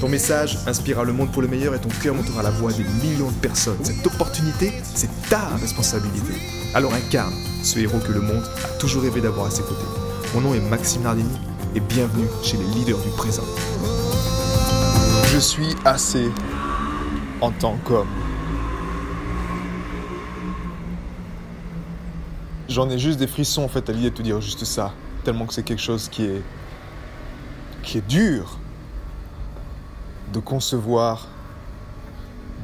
Ton message inspirera le monde pour le meilleur et ton cœur montera la voix des millions de personnes. Cette opportunité, c'est ta responsabilité. Alors incarne ce héros que le monde a toujours rêvé d'avoir à ses côtés. Mon nom est Maxime Nardini et bienvenue chez les leaders du présent. Je suis assez en tant qu'homme. J'en ai juste des frissons en fait à l'idée de te dire juste ça, tellement que c'est quelque chose qui est qui est dur de concevoir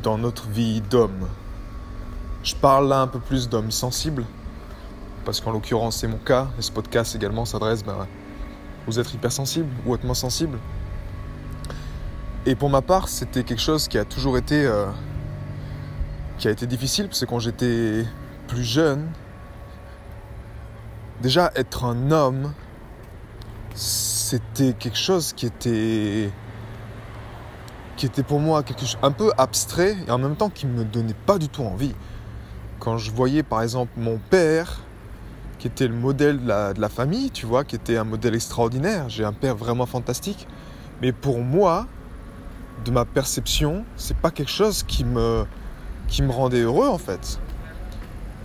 dans notre vie d'homme. Je parle là un peu plus d'homme sensible, parce qu'en l'occurrence c'est mon cas, et ce podcast également s'adresse ben, aux êtres hypersensibles ou hautement sensibles. Et pour ma part, c'était quelque chose qui a toujours été, euh, qui a été difficile, parce que quand j'étais plus jeune, déjà être un homme, c'était quelque chose qui était qui était pour moi quelque chose un peu abstrait et en même temps qui me donnait pas du tout envie. Quand je voyais par exemple mon père, qui était le modèle de la, de la famille, tu vois, qui était un modèle extraordinaire, j'ai un père vraiment fantastique, mais pour moi, de ma perception, c'est pas quelque chose qui me, qui me rendait heureux en fait.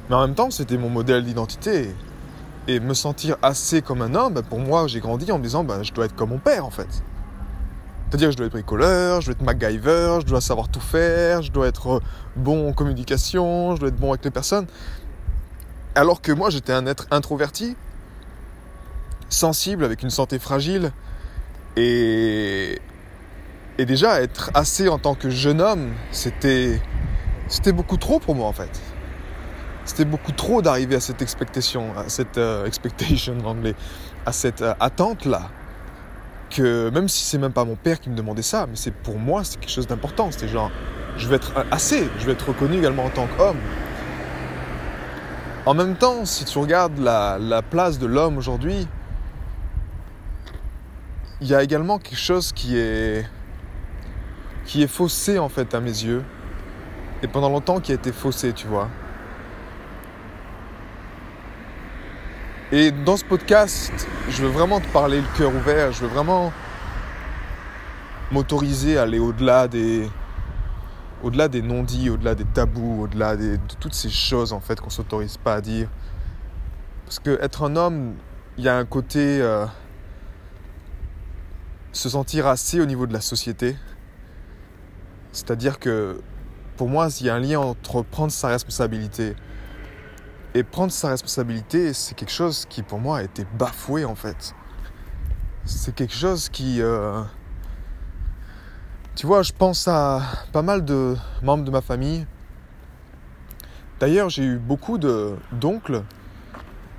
Mais en même temps, c'était mon modèle d'identité. Et me sentir assez comme un homme, ben, pour moi, j'ai grandi en me disant, ben, je dois être comme mon père en fait. C'est-à-dire, je dois être bricoleur, je dois être MacGyver, je dois savoir tout faire, je dois être bon en communication, je dois être bon avec les personnes. Alors que moi, j'étais un être introverti, sensible, avec une santé fragile. Et, déjà, être assez en tant que jeune homme, c'était, c'était beaucoup trop pour moi en fait. C'était beaucoup trop d'arriver à cette expectation, à cette euh, expectation en anglais, à cette euh, attente là que même si c'est même pas mon père qui me demandait ça, mais c'est pour moi, c'est quelque chose d'important. C'était genre, je vais être assez, je vais être reconnu également en tant qu'homme. En même temps, si tu regardes la, la place de l'homme aujourd'hui, il y a également quelque chose qui est qui est faussé en fait à mes yeux et pendant longtemps qui a été faussé, tu vois. Et dans ce podcast, je veux vraiment te parler le cœur ouvert, je veux vraiment m'autoriser à aller au-delà des au-delà des non-dits, au-delà des tabous, au-delà de toutes ces choses en fait qu'on s'autorise pas à dire. Parce que être un homme, il y a un côté euh, se sentir assez au niveau de la société. C'est-à-dire que pour moi, il y a un lien entre prendre sa responsabilité et prendre sa responsabilité, c'est quelque chose qui pour moi a été bafoué en fait. C'est quelque chose qui... Euh, tu vois, je pense à pas mal de membres de ma famille. D'ailleurs, j'ai eu beaucoup d'oncles,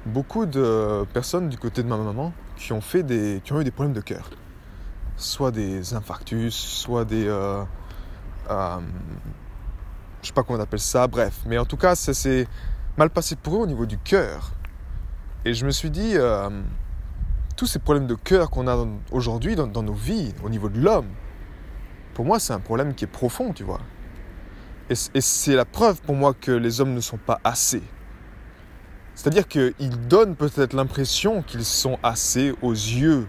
beaucoup de personnes du côté de ma maman qui ont, fait des, qui ont eu des problèmes de cœur. Soit des infarctus, soit des... Euh, euh, je sais pas comment on appelle ça, bref. Mais en tout cas, c'est mal passé pour eux au niveau du cœur. Et je me suis dit, euh, tous ces problèmes de cœur qu'on a aujourd'hui dans, nos vies, au niveau de l'homme, pour moi, c'est un problème qui est profond, tu vois. Et, c'est la preuve pour moi que les hommes ne sont pas assez. C'est-à-dire qu'ils donnent peut-être l'impression qu'ils sont assez aux yeux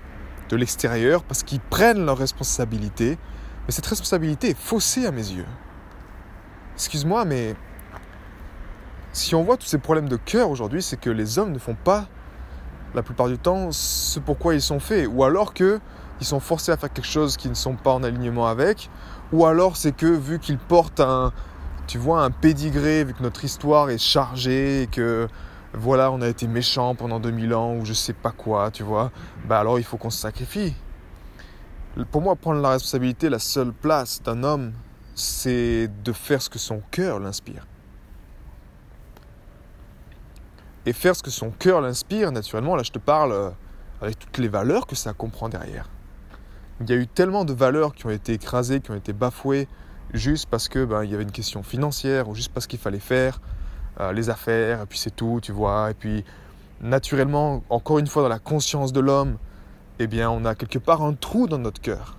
de l'extérieur parce qu'ils prennent leur responsabilité, mais cette responsabilité est faussée à mes yeux. Excuse-moi, mais si on voit tous ces problèmes de cœur aujourd'hui, c'est que les hommes ne font pas, la plupart du temps, ce pourquoi ils sont faits. Ou alors qu'ils sont forcés à faire quelque chose qui ne sont pas en alignement avec. Ou alors c'est que vu qu'ils portent un, tu vois, un pédigré, vu que notre histoire est chargée et que voilà, on a été méchants pendant 2000 ans ou je sais pas quoi, tu vois, bah alors il faut qu'on se sacrifie. Pour moi, prendre la responsabilité, la seule place d'un homme, c'est de faire ce que son cœur l'inspire et faire ce que son cœur l'inspire, naturellement, là je te parle euh, avec toutes les valeurs que ça comprend derrière. Il y a eu tellement de valeurs qui ont été écrasées, qui ont été bafouées, juste parce que ben, il y avait une question financière ou juste parce qu'il fallait faire euh, les affaires, et puis c'est tout, tu vois. Et puis, naturellement, encore une fois, dans la conscience de l'homme, eh bien, on a quelque part un trou dans notre cœur.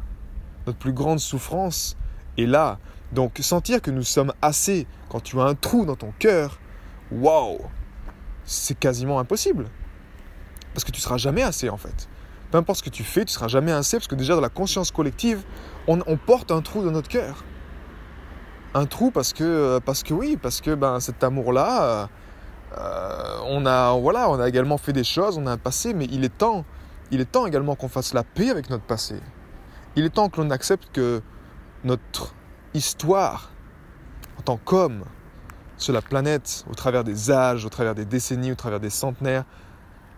Notre plus grande souffrance est là. Donc, sentir que nous sommes assez quand tu as un trou dans ton cœur, waouh, c'est quasiment impossible. Parce que tu seras jamais assez, en fait. Peu importe ce que tu fais, tu seras jamais assez, parce que déjà, dans la conscience collective, on, porte un trou dans notre cœur un trou parce que, euh, parce que oui, parce que ben, cet amour-là, euh, on, a, voilà, on a également fait des choses, on a un passé, mais il est temps, il est temps également qu'on fasse la paix avec notre passé. Il est temps que l'on accepte que notre histoire, en tant qu'homme, sur la planète, au travers des âges, au travers des décennies, au travers des centenaires,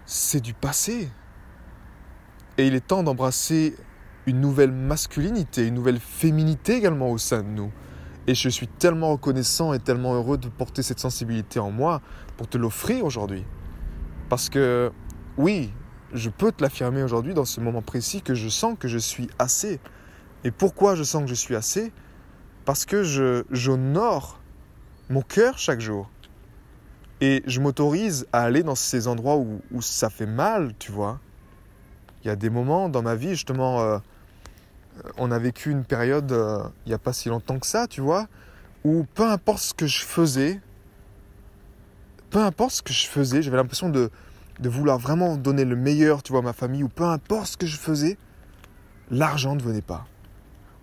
c'est du passé. Et il est temps d'embrasser une nouvelle masculinité, une nouvelle féminité également au sein de nous. Et je suis tellement reconnaissant et tellement heureux de porter cette sensibilité en moi pour te l'offrir aujourd'hui. Parce que oui, je peux te l'affirmer aujourd'hui dans ce moment précis que je sens que je suis assez. Et pourquoi je sens que je suis assez? Parce que j'honore mon cœur chaque jour. Et je m'autorise à aller dans ces endroits où, ça fait mal, tu vois. Il y a des moments dans ma vie, justement, euh, on a vécu une période, euh, il n'y a pas si longtemps que ça, tu vois, où peu importe ce que je faisais, peu importe ce que je faisais, j'avais l'impression de, vouloir vraiment donner le meilleur, tu vois, à ma famille, ou peu importe ce que je faisais, l'argent ne venait pas.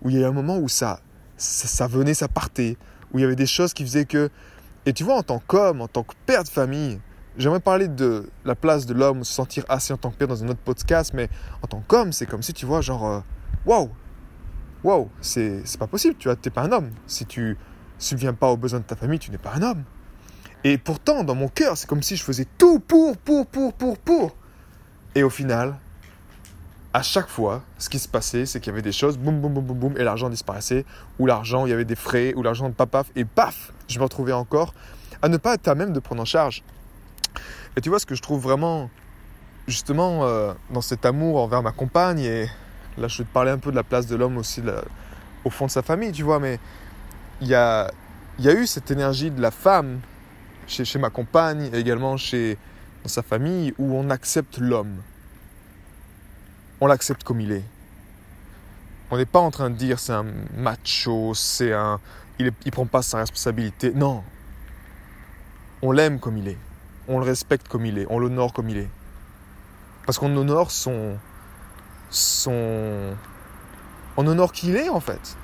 Où il y a un moment où ça, ça, venait, ça partait, où il y avait des choses qui faisaient que... Et tu vois, en tant qu'homme, en tant que père de famille, j'aimerais parler de la place de l'homme, se sentir assez en tant que père dans un autre podcast, mais en tant qu'homme, c'est comme si, tu vois, genre... Euh, waouh, waouh, c'est pas possible, tu n'es pas un homme. Si tu subviens pas aux besoins de ta famille, tu n'es pas un homme. Et pourtant, dans mon cœur, c'est comme si je faisais tout pour, pour, pour, pour, pour. Et au final, à chaque fois, ce qui se passait, c'est qu'il y avait des choses, boum, boum, boum, boum, boum, et l'argent disparaissait, ou l'argent, il y avait des frais, ou l'argent de paf, et paf, je me retrouvais encore à ne pas être à même de prendre en charge. Et tu vois ce que je trouve vraiment, justement, euh, dans cet amour envers ma compagne et Là, je vais te parler un peu de la place de l'homme aussi au fond de sa famille, tu vois, mais il y a, y a eu cette énergie de la femme chez, ma compagne et également chez, sa famille où on accepte l'homme. On l'accepte comme il est. On n'est pas en train de dire c'est un macho, c'est un. Il ne prend pas sa responsabilité. Non. On l'aime comme il est. On le respecte comme il est. On l'honore comme il est. Parce qu'on honore son, son... On honore qui il est en fait.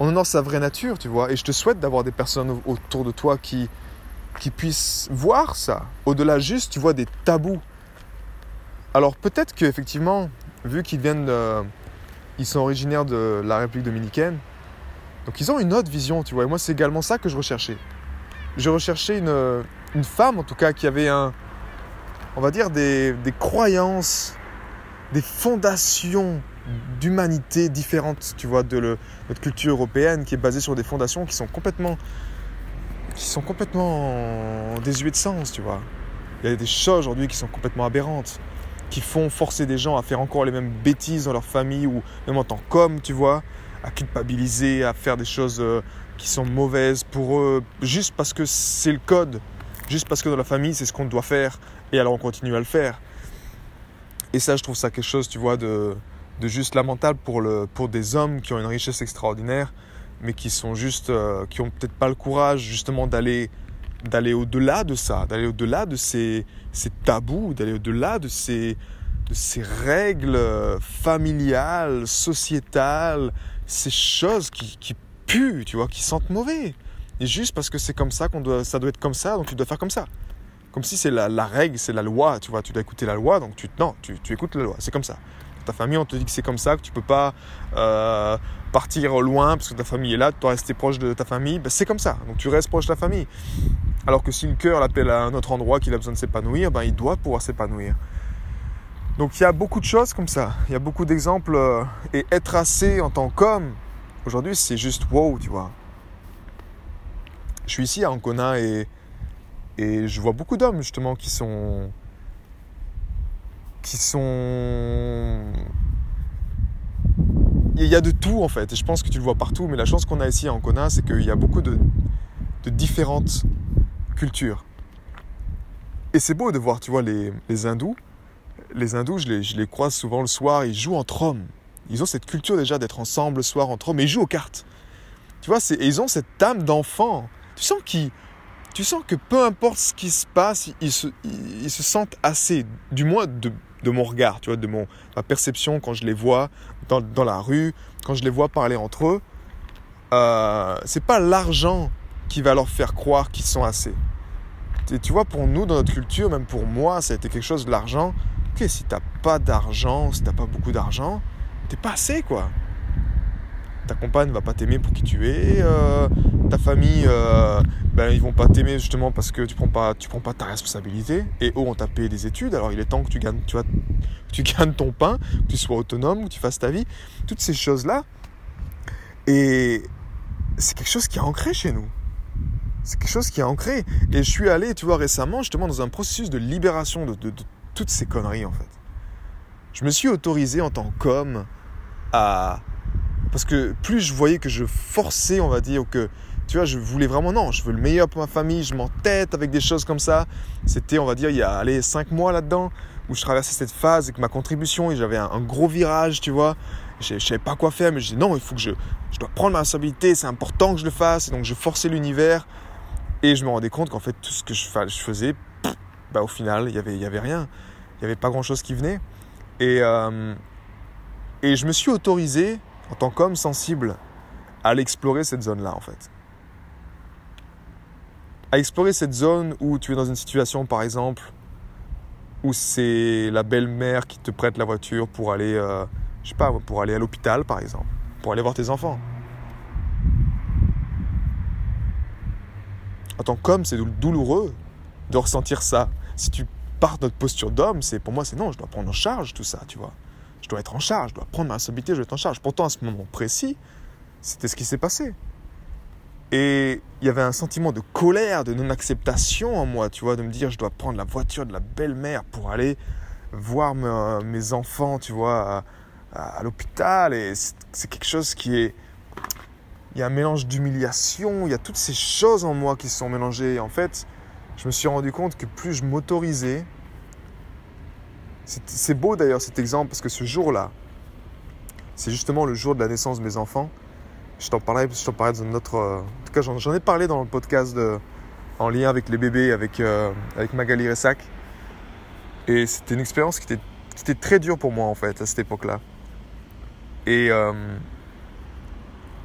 On honore sa vraie nature, tu vois. Et je te souhaite d'avoir des personnes autour de toi qui, qui puissent voir ça. Au-delà juste, tu vois, des tabous. Alors peut-être qu'effectivement, vu qu'ils viennent... ils sont originaires de la République dominicaine, donc ils ont une autre vision, tu vois. Et moi, c'est également ça que je recherchais. Je recherchais une, une femme, en tout cas, qui avait un... On va dire des, des croyances des fondations d'humanité différentes, tu vois, de notre culture européenne qui est basée sur des fondations qui sont complètement qui sont complètement de sens, tu vois. Il y a des choses aujourd'hui qui sont complètement aberrantes, qui font forcer des gens à faire encore les mêmes bêtises dans leur famille ou même en tant qu'homme, tu vois, à culpabiliser, à faire des choses euh, qui sont mauvaises pour eux, juste parce que c'est le code, juste parce que dans la famille c'est ce qu'on doit faire, et alors on continue à le faire. Et ça, je trouve ça quelque chose, tu vois, de, de juste lamentable pour, le, pour des hommes qui ont une richesse extraordinaire, mais qui sont juste, euh, qui ont peut-être pas le courage justement d'aller d'aller au-delà de ça, d'aller au-delà de ces, tabous, d'aller au-delà de ces, règles familiales, sociétales, ces choses qui, qui puent, tu vois, qui sentent mauvais. Et juste parce que c'est comme ça qu'on doit, ça doit être comme ça, donc tu dois faire comme ça comme si c'est la, règle, c'est la loi, tu vois, tu dois écouter la loi, donc tu, non, tu, écoutes la loi, c'est comme ça. Ta famille, on te dit que c'est comme ça, que tu peux pas euh, partir loin parce que ta famille est là, tu dois rester proche de ta famille, ben, c'est comme ça, donc tu restes proche de ta famille. Alors que si le cœur l'appelle à un autre endroit qu'il a besoin de s'épanouir, ben, il doit pouvoir s'épanouir. Donc il y a beaucoup de choses comme ça, il y a beaucoup d'exemples, euh, et être assez en tant qu'homme, aujourd'hui c'est juste wow, tu vois. Je suis ici à Ancona et et je vois beaucoup d'hommes justement qui sont qui sont il y a de tout en fait. Et je pense que tu le vois partout. Mais la chance qu'on a ici en Kona, c'est qu'il y a beaucoup de, de différentes cultures. Et c'est beau de voir, tu vois, les, hindous. Les hindous, je les, croise souvent le soir, ils jouent entre hommes. Ils ont cette culture déjà d'être ensemble le soir entre hommes, mais ils jouent aux cartes. Tu vois, et ils ont cette âme d'enfant. Tu sens qu'ils tu sens que peu importe ce qui se passe, ils se, sentent assez, du moins de, mon regard, tu vois, de mon, ma perception quand je les vois dans, dans la rue, quand je les vois parler entre eux. Euh, c'est pas l'argent qui va leur faire croire qu'ils sont assez. Et tu vois, pour nous, dans notre culture, même pour moi, ça a été quelque chose de l'argent. Ok, si t'as pas d'argent, si t'as pas beaucoup d'argent, t'es pas assez, quoi ta compagne va pas t'aimer pour qui tu es, euh, ta famille, euh, ben, ils vont pas t'aimer justement parce que tu prends pas, tu prends pas ta responsabilité. Et eux, on t'a payé des études, alors il est temps que tu gagnes, tu vois, tu gagnes ton pain, que tu sois autonome, que tu fasses ta vie. Toutes ces choses-là. Et c'est quelque chose qui est ancré chez nous. C'est quelque chose qui est ancré. Et je suis allé, tu vois, récemment, justement, dans un processus de libération de, toutes ces conneries, en fait. Je me suis autorisé en tant qu'homme à parce que plus je voyais que je forçais, on va dire, que tu vois, je voulais vraiment, non, je veux le meilleur pour ma famille, je m'entête avec des choses comme ça. C'était, on va dire, il y a, allez, cinq mois là-dedans, où je traversais cette phase avec ma contribution et j'avais un, gros virage, tu vois. Je ne savais pas quoi faire, mais je disais, non, il faut que je, je dois prendre ma responsabilité, c'est important que je le fasse. Et donc, je forçais l'univers et je me rendais compte qu'en fait, tout ce que je, faisais, bah, au final, il n'y avait, y avait rien. Il n'y avait pas grand-chose qui venait. Et, euh, et je me suis autorisé en tant qu'homme sensible, à l'explorer cette zone-là en fait. À explorer cette zone où tu es dans une situation par exemple où c'est la belle-mère qui te prête la voiture pour aller, euh, je sais pas, pour aller à l'hôpital par exemple, pour aller voir tes enfants. En tant qu'homme, c'est douloureux de ressentir ça. Si tu pars de notre posture d'homme, c'est pour moi c'est non, je dois prendre en charge tout ça, tu vois je dois être en charge, je dois prendre ma responsabilité, je dois être en charge. Pourtant, à ce moment précis, c'était ce qui s'est passé. Et il y avait un sentiment de colère, de non-acceptation en moi, tu vois, de me dire, je dois prendre la voiture de la belle-mère pour aller voir mes enfants, tu vois, à, l'hôpital. Et c'est quelque chose qui est... Il y a un mélange d'humiliation, il y a toutes ces choses en moi qui se sont mélangées. en fait, je me suis rendu compte que plus je m'autorisais c'est beau d'ailleurs cet exemple parce que ce jour-là, c'est justement le jour de la naissance de mes enfants. Je t'en parlais, je t'en parlais dans notre. Euh, en tout cas, j'en ai parlé dans le podcast en lien avec les bébés, avec, euh, avec Magali Ressac. Et c'était une expérience qui était, qui était, très dure pour moi en fait à cette époque-là. Et. Euh,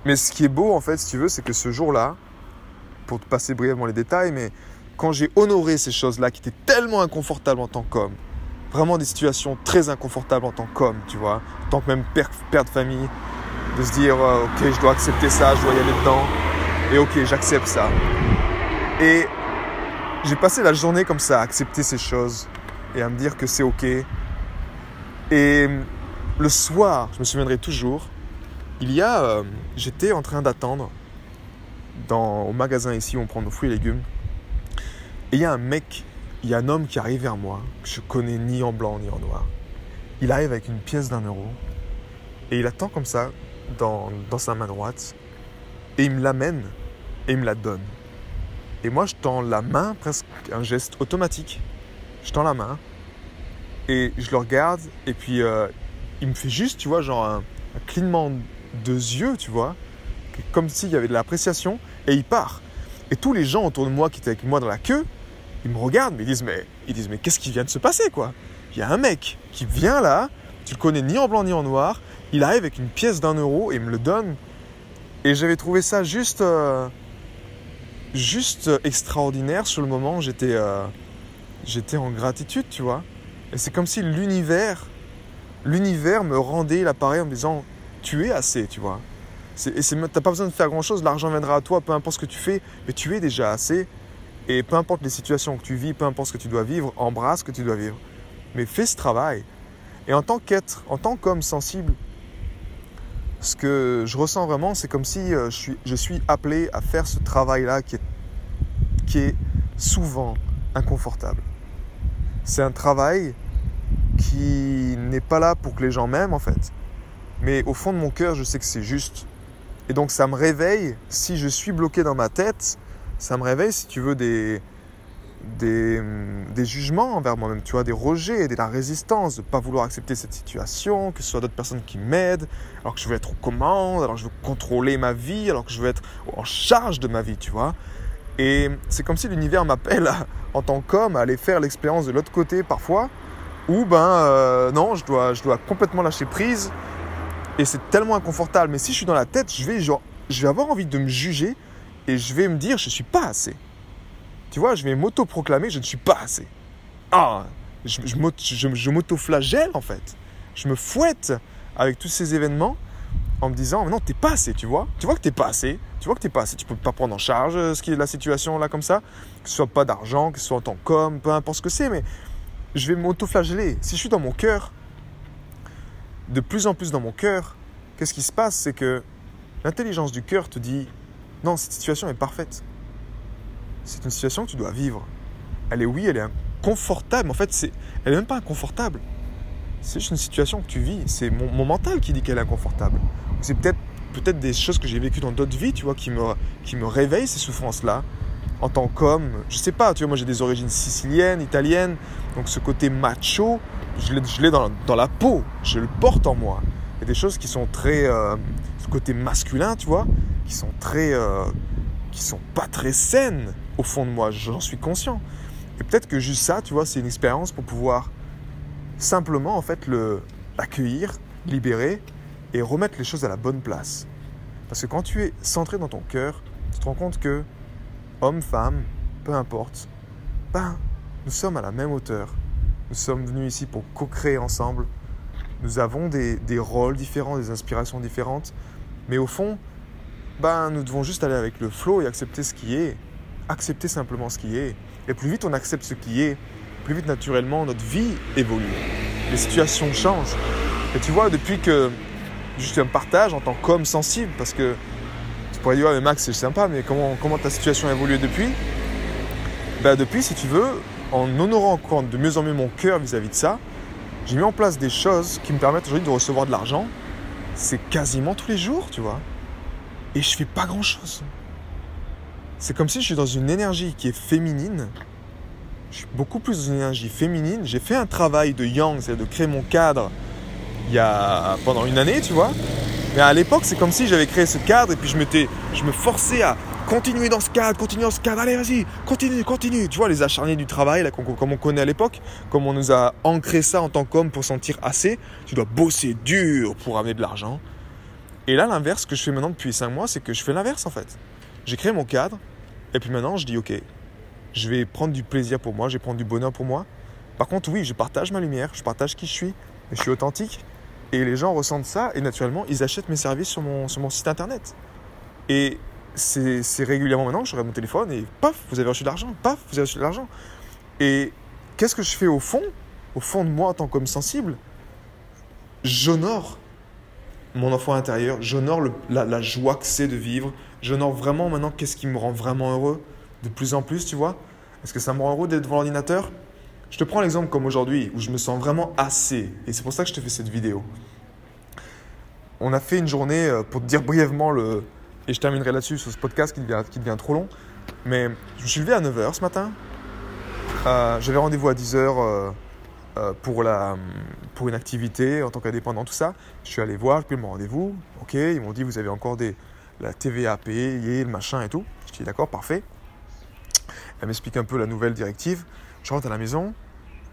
mais ce qui est beau en fait, si tu veux, c'est que ce jour-là, pour te passer brièvement les détails, mais quand j'ai honoré ces choses-là qui étaient tellement inconfortables en tant qu'homme, vraiment des situations très inconfortables en tant qu'homme, tu vois, en tant que même père, de famille, de se dire, euh, ok, je dois accepter ça, je dois y aller dedans, et ok, j'accepte ça. Et j'ai passé la journée comme ça, à accepter ces choses, et à me dire que c'est ok. Et le soir, je me souviendrai toujours, il y a, euh, j'étais en train d'attendre dans, au magasin ici où on prend nos fruits et légumes, et il y a un mec il y a un homme qui arrive vers moi, que je connais ni en blanc ni en noir. Il arrive avec une pièce d'un euro et il attend comme ça dans, dans sa main droite et il me l'amène et il me la donne. Et moi, je tends la main, presque un geste automatique. Je tends la main et je le regarde et puis euh, il me fait juste, tu vois, genre un, un clignement de yeux, tu vois, comme s'il y avait de l'appréciation et il part. Et tous les gens autour de moi qui étaient avec moi dans la queue, ils me regardent, mais ils disent mais, ils disent, mais qu'est-ce qui vient de se passer quoi? Il y a un mec qui vient là, tu le connais ni en blanc ni en noir, il arrive avec une pièce d'un euro et me le donne. Et j'avais trouvé ça juste, euh, juste extraordinaire sur le moment. J'étais, euh, j'étais en gratitude, tu vois. Et c'est comme si l'univers, l'univers me rendait l'appareil en me disant, tu es assez, tu vois. Et t'as pas besoin de faire grand chose, l'argent viendra à toi, peu importe ce que tu fais, mais tu es déjà assez. Et peu importe les situations que tu vis, peu importe ce que tu dois vivre, embrasse ce que tu dois vivre. Mais fais ce travail. Et en tant qu'être, en tant qu'homme sensible, ce que je ressens vraiment, c'est comme si euh, je suis, je suis appelé à faire ce travail-là qui est, qui est souvent inconfortable. C'est un travail qui n'est pas là pour que les gens m'aiment en fait. Mais au fond de mon cœur, je sais que c'est juste. Et donc ça me réveille, si je suis bloqué dans ma tête, ça me réveille, si tu veux, des, des, jugements envers moi-même, tu vois, des rejets, de la résistance, de ne pas vouloir accepter cette situation, que ce soit d'autres personnes qui m'aident, alors que je veux être aux commandes, alors que je veux contrôler ma vie, alors que je veux être en charge de ma vie, tu vois. Et c'est comme si l'univers m'appelle en tant qu'homme à aller faire l'expérience de l'autre côté parfois, où ben euh, non, je dois, je dois complètement lâcher prise, et c'est tellement inconfortable. Mais si je suis dans la tête, je vais, genre, je vais avoir envie de me juger, et je vais me dire, je ne suis pas assez. Tu vois, je vais m'auto-proclamer, je ne suis pas assez. Ah, je, je, m'auto-flagelle en fait. Je me fouette avec tous ces événements en me disant, non, t'es pas assez, tu vois. Tu vois que t'es pas assez. Tu vois que t'es pas assez. Tu peux pas prendre en charge euh, ce qui est la situation là comme ça. Que ce soit pas d'argent, que ce soit en tant qu'homme, peu importe ce que c'est, mais je vais m'auto-flageller. Si je suis dans mon cœur, de plus en plus dans mon cœur, qu'est-ce qui se passe? C'est que l'intelligence du cœur te dit, non, cette situation est parfaite c'est une situation que tu dois vivre. Elle est, oui, elle est inconfortable. En fait, c'est, elle n'est même pas inconfortable. C'est juste une situation que tu vis. C'est mon, mental qui dit qu'elle est inconfortable. C'est peut-être, peut-être des choses que j'ai vécues dans d'autres vies, tu vois, qui me, qui me réveillent ces souffrances-là. En tant qu'homme, je sais pas, tu vois, moi j'ai des origines siciliennes, italiennes, donc ce côté macho, je l'ai, dans, dans, la peau, je le porte en moi. Il y a des choses qui sont très. Euh, ce côté masculin, tu vois, qui sont très. Euh, qui sont pas très saines au fond de moi, j'en suis conscient. Et peut-être que juste ça, tu vois, c'est une expérience pour pouvoir simplement en fait le accueillir, libérer et remettre les choses à la bonne place. Parce que quand tu es centré dans ton cœur, tu te rends compte que homme, femme, peu importe, ben, nous sommes à la même hauteur. Nous sommes venus ici pour co-créer ensemble. Nous avons des, des, rôles différents, des inspirations différentes. Mais au fond, ben, nous devons juste aller avec le flow et accepter ce qui est accepter simplement ce qui est. Et plus vite on accepte ce qui est, plus vite naturellement notre vie évolue. Les situations changent. Et tu vois, depuis que juste un partage en tant qu'homme sensible, parce que dire, mais Max, c'est sympa, mais comment, ta situation a évolué depuis? Ben, Depuis, si tu veux, en honorant encore de mieux en mieux mon cœur vis-à-vis de ça, j'ai mis en place des choses qui me permettent aujourd'hui de recevoir de l'argent. C'est quasiment tous les jours, tu vois. Et je fais pas grand-chose. C'est comme si je suis dans une énergie qui est féminine. Je suis beaucoup plus dans une énergie féminine. J'ai fait un travail de yang, c'est-à-dire de créer mon cadre il y a pendant une année, tu vois. Mais à l'époque, c'est comme si j'avais créé ce cadre et puis je me forçais à continuer dans ce cadre, continuer dans ce cadre. Allez, vas-y, continue, continue. Tu vois, les acharnés du travail, comme on connaît à l'époque, comme on nous a ancré ça en tant qu'homme pour sentir assez. Tu dois bosser dur pour amener de l'argent. Et là, l'inverse que je fais maintenant depuis 5 mois, c'est que je fais l'inverse en fait. J'ai créé mon cadre. Et puis maintenant, je dis, ok, je vais prendre du plaisir pour moi, je vais prendre du bonheur pour moi. Par contre, oui, je partage ma lumière, je partage qui je suis, je suis authentique. Et les gens ressentent ça et naturellement, ils achètent mes services sur mon, sur mon site internet. Et c'est régulièrement maintenant que je regarde mon téléphone et paf, vous avez reçu de l'argent, paf, vous avez reçu de l'argent. Et qu'est-ce que je fais au fond? Au fond de moi, en tant qu'homme sensible, j'honore mon enfant intérieur, j'honore la, la, joie que c'est de vivre, j'honore vraiment maintenant qu'est-ce qui me rend vraiment heureux, de plus en plus, tu vois. Est-ce que ça me rend heureux d'être devant l'ordinateur? Je te prends l'exemple comme aujourd'hui, où je me sens vraiment assez, et c'est pour ça que je te fais cette vidéo. On a fait une journée, euh, pour te dire brièvement, le, et je terminerai là-dessus sur ce podcast qui devient, trop long, mais je me suis levé à 9h ce matin, euh, j'avais rendez-vous à 10h euh, pour, la, pour une activité en tant qu'indépendant, tout ça. Je suis allé voir, puis mon rendez-vous. Ok, ils m'ont dit vous avez encore des, la TVA à payer, le machin et tout. Je dis d'accord, parfait. Elle m'explique un peu la nouvelle directive. Je rentre à la maison.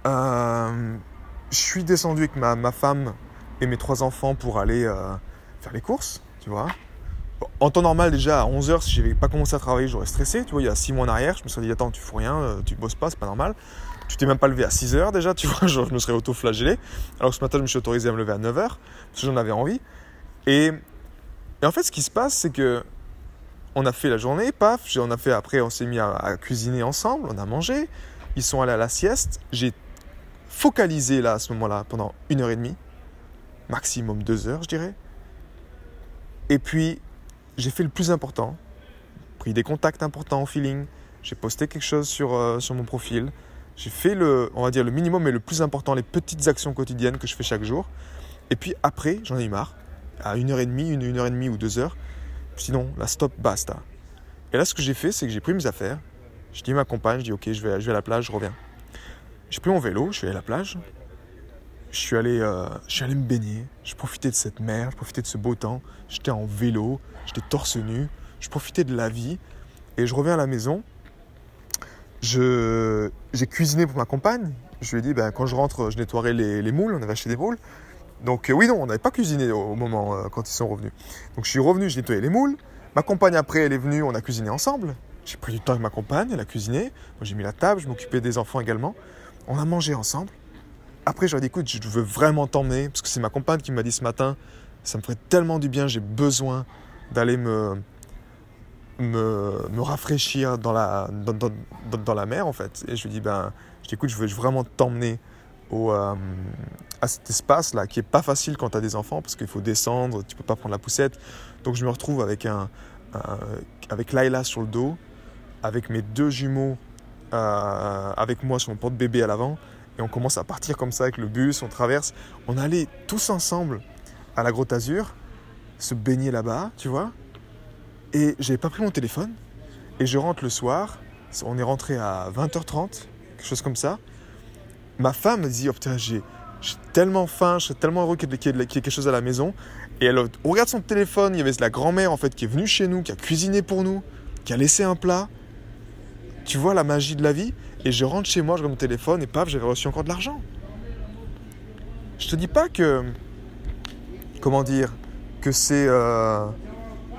Euh, je suis descendu avec ma, ma, femme et mes trois enfants pour aller euh, faire les courses, tu vois. En temps normal, déjà à 11h, si je n'avais pas commencé à travailler, j'aurais stressé. Tu vois, il y a 6 mois en arrière, je me suis dit Attends, tu fous rien, tu bosses pas, c'est pas normal. Tu t'es même pas levé à 6 heures déjà, tu vois, je me serais auto-flagellé. Alors que ce matin, je me suis autorisé à me lever à 9 heures, parce que j'en avais envie. Et, en fait, ce qui se passe, c'est que on a fait la journée, paf, on a fait après, on s'est mis à, cuisiner ensemble, on a mangé, ils sont allés à la sieste. J'ai focalisé là, à ce moment-là, pendant une heure et demie, maximum deux heures, je dirais. Et puis, j'ai fait le plus important, pris des contacts importants au feeling, j'ai posté quelque chose sur, euh, sur mon profil, j'ai fait le, on va dire, le minimum et le plus important, les petites actions quotidiennes que je fais chaque jour. Et puis après, j'en ai marre. à une heure et demie, une heure et demie ou deux heures. Sinon, la stop, basta. Et là, ce que j'ai fait, c'est que j'ai pris mes affaires. Je dis à ma compagne, je dis ok, je vais, je vais à la plage, je reviens. J'ai pris mon vélo, je suis allé à la plage. Je suis allé, euh, je suis allé me baigner. Je profitais de cette mer, je profitais de ce beau temps. J'étais en vélo, j'étais torse nu. Je profitais de la vie. Et je reviens à la maison. J'ai cuisiné pour ma compagne. Je lui ai dit, ben, quand je rentre, je nettoierai les, les moules. On avait acheté des moules. Donc euh, oui, non, on n'avait pas cuisiné au, moment euh, quand ils sont revenus. Donc je suis revenu, j'ai nettoyé les moules. Ma compagne après, elle est venue, on a cuisiné ensemble. J'ai pris du temps avec ma compagne, elle a cuisiné. J'ai mis la table, je m'occupais des enfants également. On a mangé ensemble. Après, je lui ai dit, écoute, je veux vraiment t'emmener, parce que c'est ma compagne qui m'a dit ce matin, ça me ferait tellement du bien, j'ai besoin d'aller me, me, me, rafraîchir dans la, dans, dans, dans, la mer, en fait. Et je lui ai dit, ben, je dis, écoute, je veux vraiment t'emmener euh, à cet espace-là, qui est pas facile quand tu as des enfants, parce qu'il faut descendre, tu peux pas prendre la poussette. Donc je me retrouve avec, un avec Laila sur le dos, avec mes deux jumeaux euh, avec moi sur mon porte-bébé à l'avant, et on commence à partir comme ça avec le bus, on traverse. On allait tous ensemble à la Grotte Azur, se baigner là-bas, tu vois. Et j'avais pas pris mon téléphone. Et je rentre le soir, on est rentré à 20h30, quelque chose comme ça. Ma femme me dit, oh putain, j'ai tellement faim, je suis tellement heureux qu'il y, ait quelque chose à la maison. Et elle regarde son téléphone, il y avait la grand-mère en fait qui est venue chez nous, qui a cuisiné pour nous, qui a laissé un plat. Tu vois la magie de la vie et je rentre chez moi, je regarde mon téléphone et paf, j'avais reçu encore de l'argent. Je te dis pas que. Comment dire Que c'est. Euh,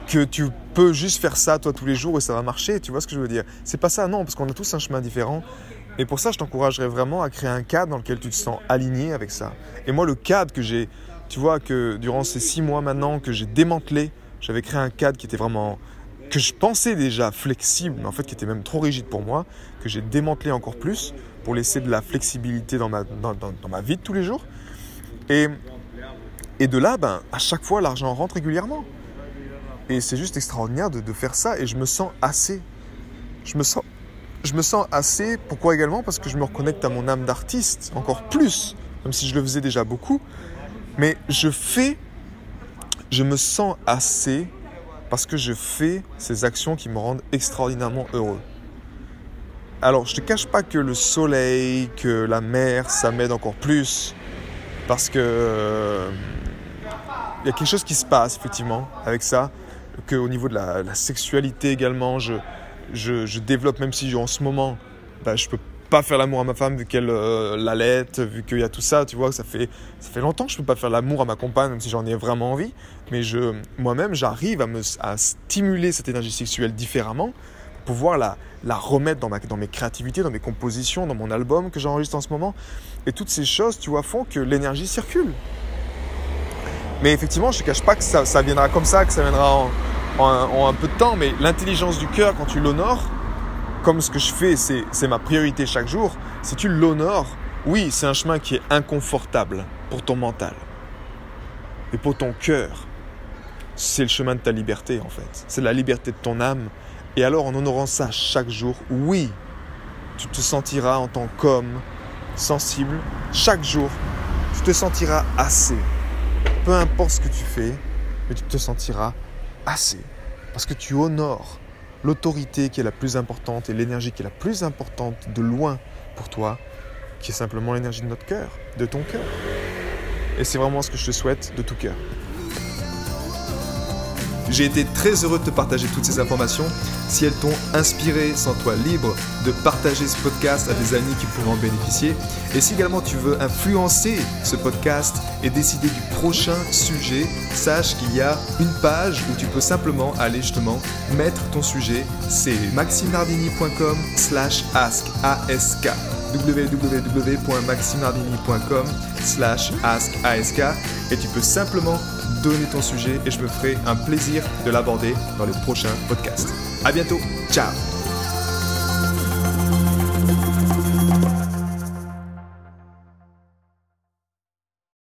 que tu peux juste faire ça toi tous les jours et ça va marcher, tu vois ce que je veux dire C'est pas ça, non, parce qu'on a tous un chemin différent. Et pour ça, je t'encouragerais vraiment à créer un cadre dans lequel tu te sens aligné avec ça. Et moi, le cadre que j'ai. Tu vois, que durant ces six mois maintenant que j'ai démantelé, j'avais créé un cadre qui était vraiment que je pensais déjà flexible, mais en fait qui était même trop rigide pour moi, que j'ai démantelé encore plus pour laisser de la flexibilité dans ma, dans, ma vie de tous les jours. Et, et de là, ben, à chaque fois, l'argent rentre régulièrement. Et c'est juste extraordinaire de, de, faire ça et je me sens assez. Je me sens, je me sens assez. Pourquoi également? Parce que je me reconnecte à mon âme d'artiste encore plus, même si je le faisais déjà beaucoup. Mais je fais, je me sens assez parce que je fais ces actions qui me rendent extraordinairement heureux. Alors, je ne te cache pas que le soleil, que la mer, ça m'aide encore plus. Parce que euh, il y a quelque chose qui se passe effectivement avec ça. Qu'au niveau de la, sexualité également, je, je, développe, même si en ce moment, bah, je peux pas faire l'amour à ma femme vu qu'elle euh, l'allait, vu qu'il y a tout ça, tu vois, ça fait, ça fait longtemps que je peux pas faire l'amour à ma compagne, même si j'en ai vraiment envie. Mais je, moi-même, j'arrive à, à stimuler cette énergie sexuelle différemment pour pouvoir la, la remettre dans, ma, dans mes créativités, dans mes compositions, dans mon album que j'enregistre en ce moment. Et toutes ces choses, tu vois, font que l'énergie circule. Mais effectivement, je ne cache pas que ça, ça, viendra comme ça, que ça viendra en, en un peu de temps, mais l'intelligence du cœur, quand tu l'honores, comme ce que je fais, c'est ma priorité chaque jour, si tu l'honores, oui, c'est un chemin qui est inconfortable pour ton mental. Mais pour ton cœur, c'est le chemin de ta liberté en fait. C'est la liberté de ton âme. Et alors en honorant ça chaque jour, oui, tu te sentiras en tant qu'homme sensible. Chaque jour, tu te sentiras assez. Peu importe ce que tu fais, mais tu te sentiras assez. Parce que tu honores l'autorité qui est la plus importante et l'énergie qui est la plus importante de loin pour toi, qui est simplement l'énergie de notre cœur, de ton cœur. Et c'est vraiment ce que je te souhaite de tout cœur. J'ai été très heureux de te partager toutes ces informations. Si elles t'ont inspiré, sens-toi libre de partager ce podcast à des amis qui pourraient en bénéficier. Et si également tu veux influencer ce podcast et décider du prochain sujet, sache qu'il y a une page où tu peux simplement aller justement mettre ton sujet. C'est maximardinicom slash ask ask www.maximardini.com slash ask et tu peux simplement donner ton sujet et je me ferai un plaisir de l'aborder dans les prochains podcasts. À bientôt, ciao